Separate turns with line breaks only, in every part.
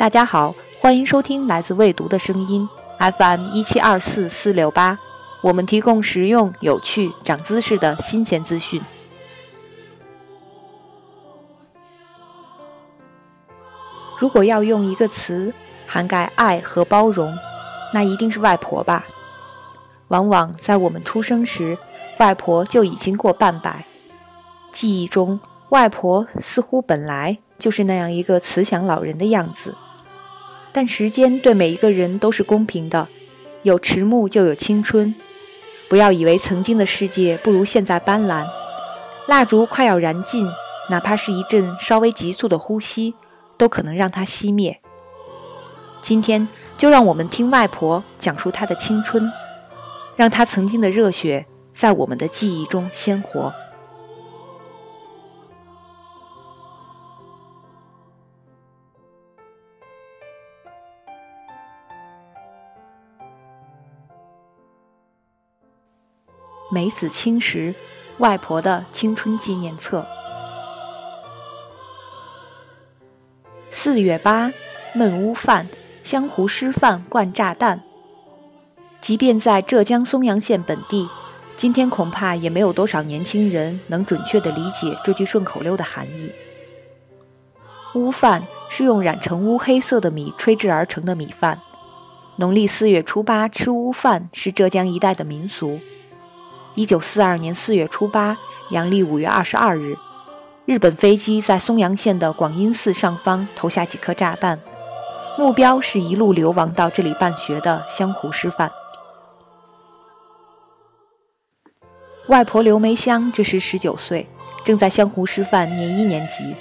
大家好，欢迎收听来自未读的声音 FM 一七二四四六八，我们提供实用、有趣、长姿势的新鲜资讯。如果要用一个词涵盖爱和包容，那一定是外婆吧。往往在我们出生时，外婆就已经过半百。记忆中，外婆似乎本来就是那样一个慈祥老人的样子。但时间对每一个人都是公平的，有迟暮就有青春。不要以为曾经的世界不如现在斑斓。蜡烛快要燃尽，哪怕是一阵稍微急促的呼吸，都可能让它熄灭。今天就让我们听外婆讲述她的青春，让她曾经的热血在我们的记忆中鲜活。梅子青时，外婆的青春纪念册。四月八，焖屋饭，湘湖师范灌炸弹。即便在浙江松阳县本地，今天恐怕也没有多少年轻人能准确地理解这句顺口溜的含义。乌饭是用染成乌黑色的米炊制而成的米饭。农历四月初八吃乌饭是浙江一带的民俗。一九四二年四月初八，阳历五月二十二日，日本飞机在松阳县的广阴寺上方投下几颗炸弹，目标是一路流亡到这里办学的湘湖师范。外婆刘梅香这时十九岁，正在湘湖师范念一年级。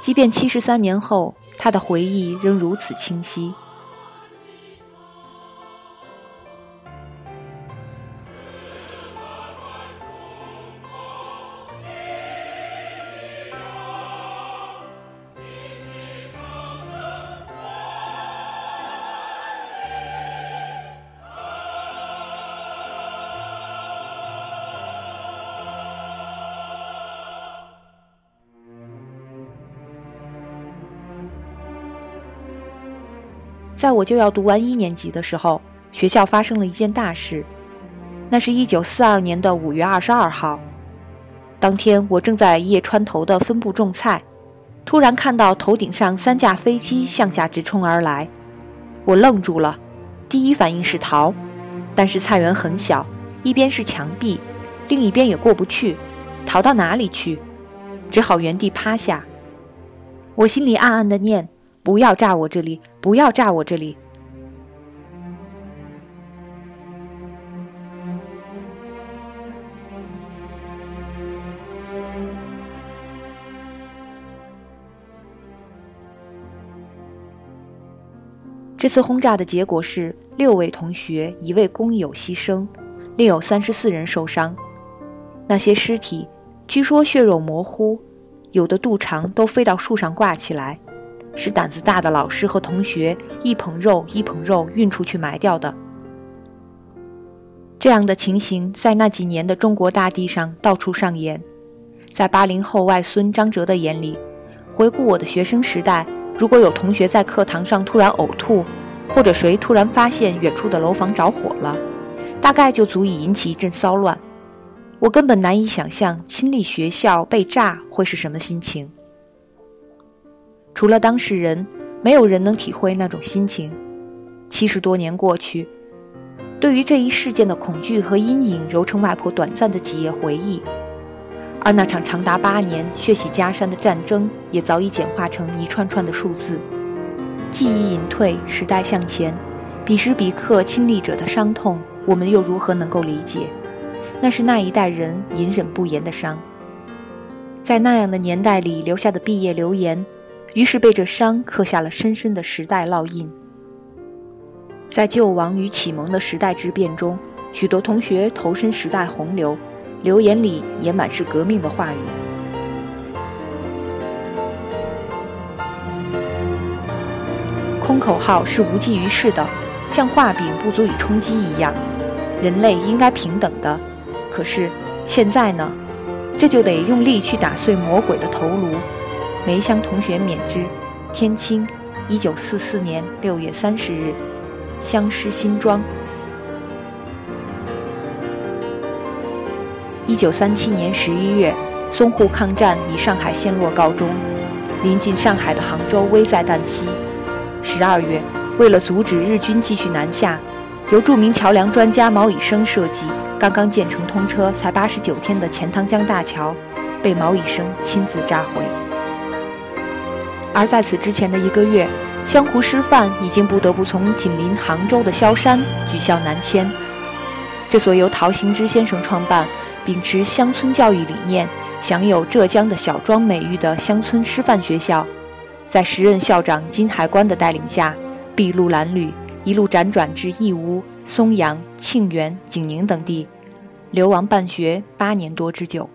即便七十三年后，她的回忆仍如此清晰。在我就要读完一年级的时候，学校发生了一件大事。那是一九四二年的五月二十二号，当天我正在叶川头的分部种菜，突然看到头顶上三架飞机向下直冲而来，我愣住了，第一反应是逃，但是菜园很小，一边是墙壁，另一边也过不去，逃到哪里去？只好原地趴下。我心里暗暗的念。不要炸我这里！不要炸我这里！这次轰炸的结果是六位同学、一位工友牺牲，另有三十四人受伤。那些尸体据说血肉模糊，有的肚肠都飞到树上挂起来。是胆子大的老师和同学一捧肉一捧肉运出去埋掉的。这样的情形在那几年的中国大地上到处上演。在八零后外孙张哲的眼里，回顾我的学生时代，如果有同学在课堂上突然呕吐，或者谁突然发现远处的楼房着火了，大概就足以引起一阵骚乱。我根本难以想象亲历学校被炸会是什么心情。除了当事人，没有人能体会那种心情。七十多年过去，对于这一事件的恐惧和阴影，揉成外婆短暂的几页回忆；而那场长达八年、血洗家山的战争，也早已简化成一串串的数字。记忆隐退，时代向前，彼时彼刻亲历者的伤痛，我们又如何能够理解？那是那一代人隐忍不言的伤，在那样的年代里留下的毕业留言。于是被这伤刻下了深深的时代烙印。在救亡与启蒙的时代之变中，许多同学投身时代洪流，留言里也满是革命的话语。空口号是无济于事的，像画饼不足以充饥一样。人类应该平等的，可是现在呢？这就得用力去打碎魔鬼的头颅。梅香同学免之，天青，一九四四年六月三十日，乡师新庄。一九三七年十一月，淞沪抗战以上海陷落告终，临近上海的杭州危在旦夕。十二月，为了阻止日军继续南下，由著名桥梁专家毛以升设计、刚刚建成通车才八十九天的钱塘江大桥，被毛以升亲自炸毁。而在此之前的一个月，湘湖师范已经不得不从紧邻杭州的萧山举校南迁。这所由陶行知先生创办。秉持乡村教育理念，享有浙江的小庄美誉的乡村师范学校，在时任校长金海关的带领下，筚路蓝缕，一路辗转至义乌、松阳、庆元、景宁等地，流亡办学八年多之久。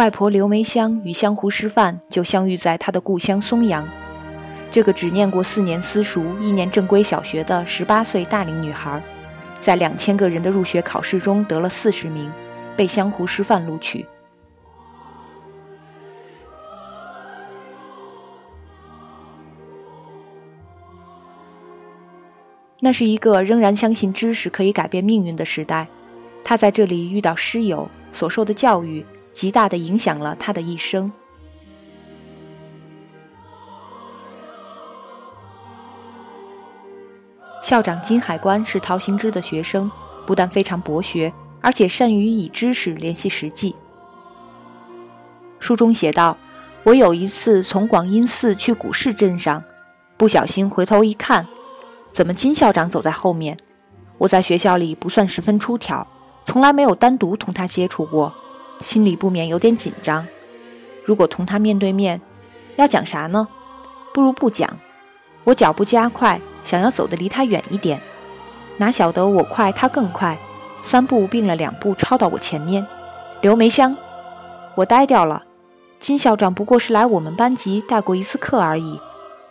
外婆刘梅香与湘湖师范就相遇在她的故乡松阳。这个只念过四年私塾、一年正规小学的十八岁大龄女孩，在两千个人的入学考试中得了四十名，被湘湖师范录取。那是一个仍然相信知识可以改变命运的时代。她在这里遇到师友，所受的教育。极大的影响了他的一生。校长金海关是陶行知的学生，不但非常博学，而且善于以知识联系实际。书中写道：“我有一次从广阴寺去古市镇上，不小心回头一看，怎么金校长走在后面？我在学校里不算十分出挑，从来没有单独同他接触过。”心里不免有点紧张。如果同他面对面，要讲啥呢？不如不讲。我脚步加快，想要走得离他远一点。哪晓得我快，他更快，三步并了两步，超到我前面。刘梅香，我呆掉了。金校长不过是来我们班级带过一次课而已。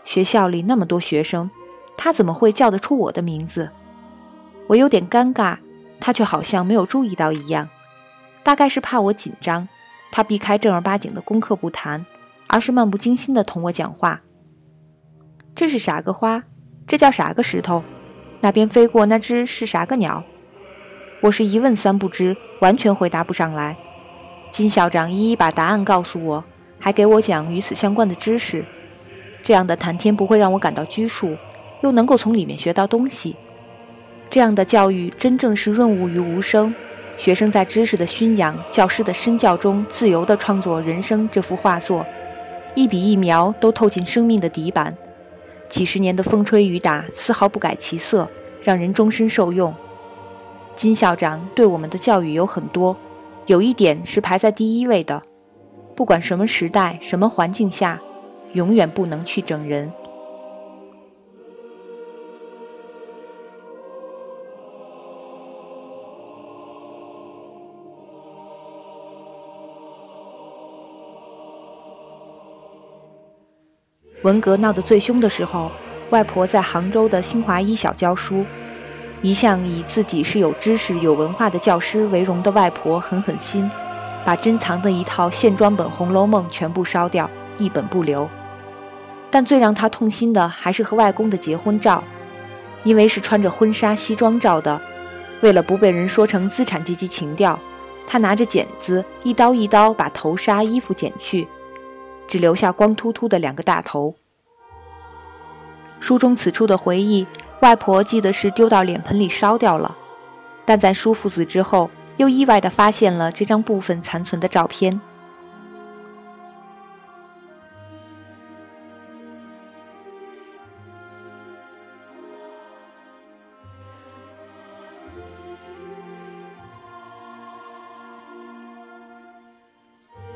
学校里那么多学生，他怎么会叫得出我的名字？我有点尴尬，他却好像没有注意到一样。大概是怕我紧张，他避开正儿八经的功课不谈，而是漫不经心地同我讲话。这是啥个花？这叫啥个石头？那边飞过那只是啥个鸟？我是一问三不知，完全回答不上来。金校长一一把答案告诉我，还给我讲与此相关的知识。这样的谈天不会让我感到拘束，又能够从里面学到东西。这样的教育真正是润物于无声。学生在知识的熏养、教师的身教中，自由地创作人生这幅画作，一笔一描都透进生命的底板。几十年的风吹雨打，丝毫不改其色，让人终身受用。金校长对我们的教育有很多，有一点是排在第一位的：不管什么时代、什么环境下，永远不能去整人。文革闹得最凶的时候，外婆在杭州的新华一小教书。一向以自己是有知识、有文化的教师为荣的外婆狠狠心，把珍藏的一套线装本《红楼梦》全部烧掉，一本不留。但最让她痛心的还是和外公的结婚照，因为是穿着婚纱西装照的，为了不被人说成资产阶级情调，她拿着剪子一刀一刀把头纱、衣服剪去。只留下光秃秃的两个大头。书中此处的回忆，外婆记得是丢到脸盆里烧掉了，但在叔父死之后，又意外地发现了这张部分残存的照片。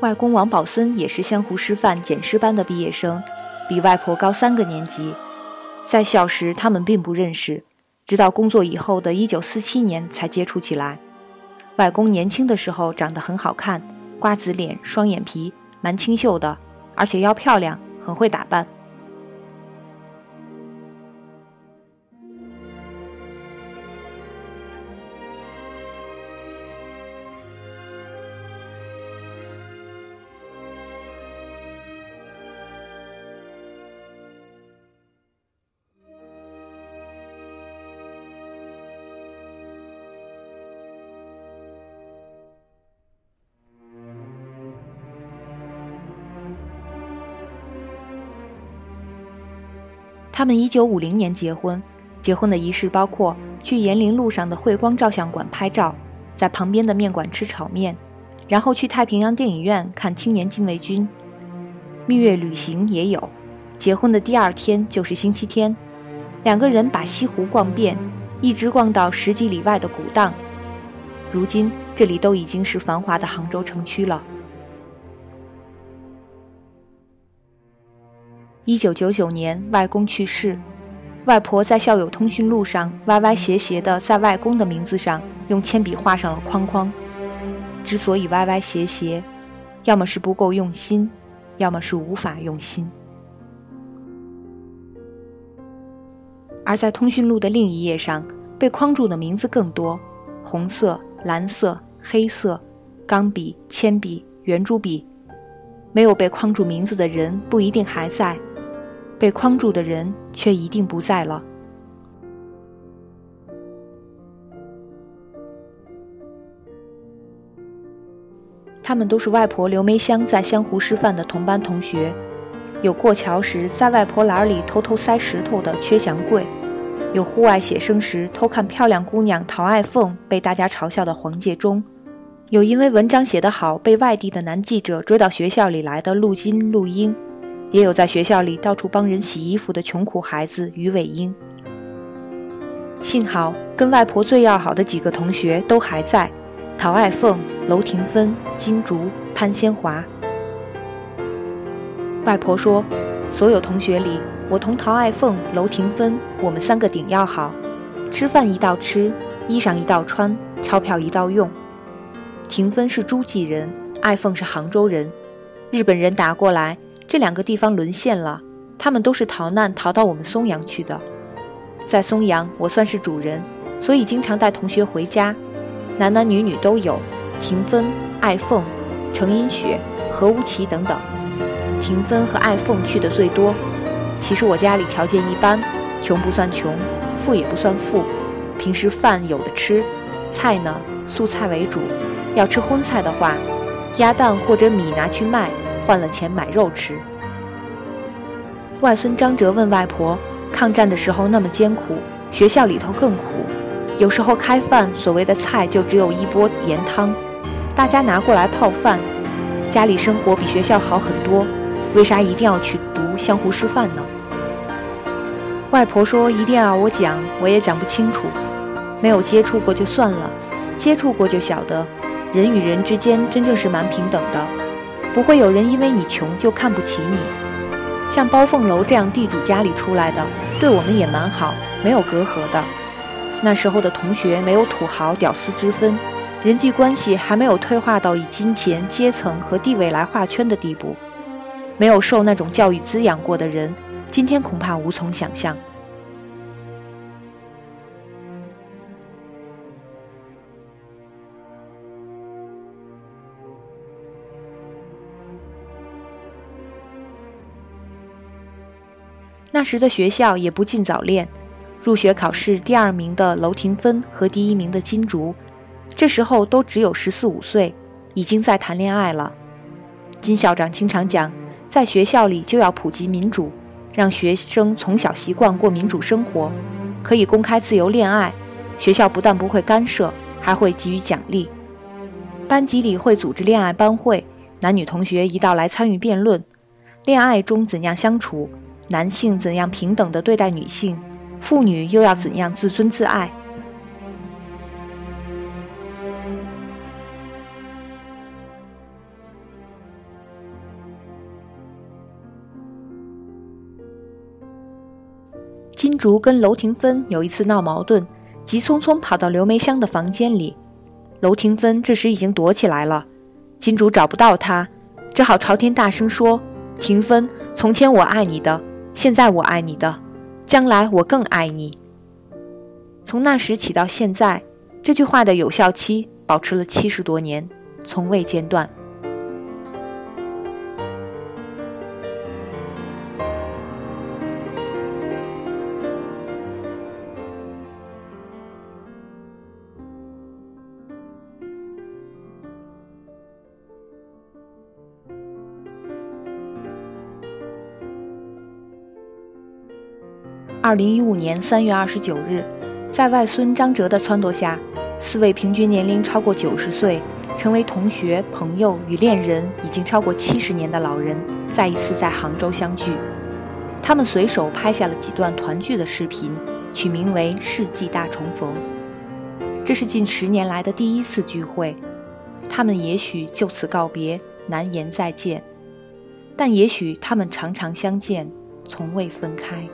外公王宝森也是湘湖师范检师班的毕业生，比外婆高三个年级。在校时，他们并不认识，直到工作以后的一九四七年才接触起来。外公年轻的时候长得很好看，瓜子脸、双眼皮，蛮清秀的，而且要漂亮，很会打扮。他们1950年结婚，结婚的仪式包括去延陵路上的汇光照相馆拍照，在旁边的面馆吃炒面，然后去太平洋电影院看《青年禁卫军》。蜜月旅行也有，结婚的第二天就是星期天，两个人把西湖逛遍，一直逛到十几里外的古荡。如今这里都已经是繁华的杭州城区了。一九九九年，外公去世，外婆在校友通讯录上歪歪斜斜的在外公的名字上用铅笔画上了框框。之所以歪歪斜斜，要么是不够用心，要么是无法用心。而在通讯录的另一页上，被框住的名字更多：红色、蓝色、黑色、钢笔、铅笔、圆珠笔。没有被框住名字的人不一定还在。被框住的人却一定不在了。他们都是外婆刘梅香在湘湖师范的同班同学，有过桥时在外婆篮里偷偷塞石头的缺祥贵，有户外写生时偷看漂亮姑娘陶爱凤被大家嘲笑的黄介中，有因为文章写得好被外地的男记者追到学校里来的陆金、陆英。也有在学校里到处帮人洗衣服的穷苦孩子于伟英。幸好跟外婆最要好的几个同学都还在：陶爱凤、楼廷芬、金竹、潘先华。外婆说，所有同学里，我同陶爱凤、楼廷芬，我们三个顶要好，吃饭一道吃，衣裳一道穿，钞票一道用。廷芬是诸暨人，爱凤是杭州人，日本人打过来。这两个地方沦陷了，他们都是逃难逃到我们松阳去的。在松阳，我算是主人，所以经常带同学回家，男男女女都有。婷芬、爱凤、程英雪、何无奇等等。婷芬和爱凤去的最多。其实我家里条件一般，穷不算穷，富也不算富，平时饭有的吃，菜呢素菜为主。要吃荤菜的话，鸭蛋或者米拿去卖。换了钱买肉吃。外孙张哲问外婆：“抗战的时候那么艰苦，学校里头更苦。有时候开饭，所谓的菜就只有一锅盐汤，大家拿过来泡饭。家里生活比学校好很多，为啥一定要去读湘湖师范呢？”外婆说：“一定要我讲，我也讲不清楚。没有接触过就算了，接触过就晓得，人与人之间真正是蛮平等的。”不会有人因为你穷就看不起你。像包凤楼这样地主家里出来的，对我们也蛮好，没有隔阂的。那时候的同学没有土豪屌丝之分，人际关系还没有退化到以金钱、阶层和地位来画圈的地步。没有受那种教育滋养过的人，今天恐怕无从想象。那时的学校也不禁早恋，入学考试第二名的楼廷芬和第一名的金竹，这时候都只有十四五岁，已经在谈恋爱了。金校长经常讲，在学校里就要普及民主，让学生从小习惯过民主生活，可以公开自由恋爱。学校不但不会干涉，还会给予奖励。班级里会组织恋爱班会，男女同学一道来参与辩论，恋爱中怎样相处。男性怎样平等的对待女性，妇女又要怎样自尊自爱？金竹跟楼廷芬有一次闹矛盾，急匆匆跑到刘梅香的房间里。楼廷芬这时已经躲起来了，金竹找不到他，只好朝天大声说：“廷芬，从前我爱你的。”现在我爱你的，将来我更爱你。从那时起到现在，这句话的有效期保持了七十多年，从未间断。二零一五年三月二十九日，在外孙张哲的撺掇下，四位平均年龄超过九十岁、成为同学、朋友与恋人已经超过七十年的老人，再一次在杭州相聚。他们随手拍下了几段团聚的视频，取名为“世纪大重逢”。这是近十年来的第一次聚会，他们也许就此告别，难言再见，但也许他们常常相见，从未分开。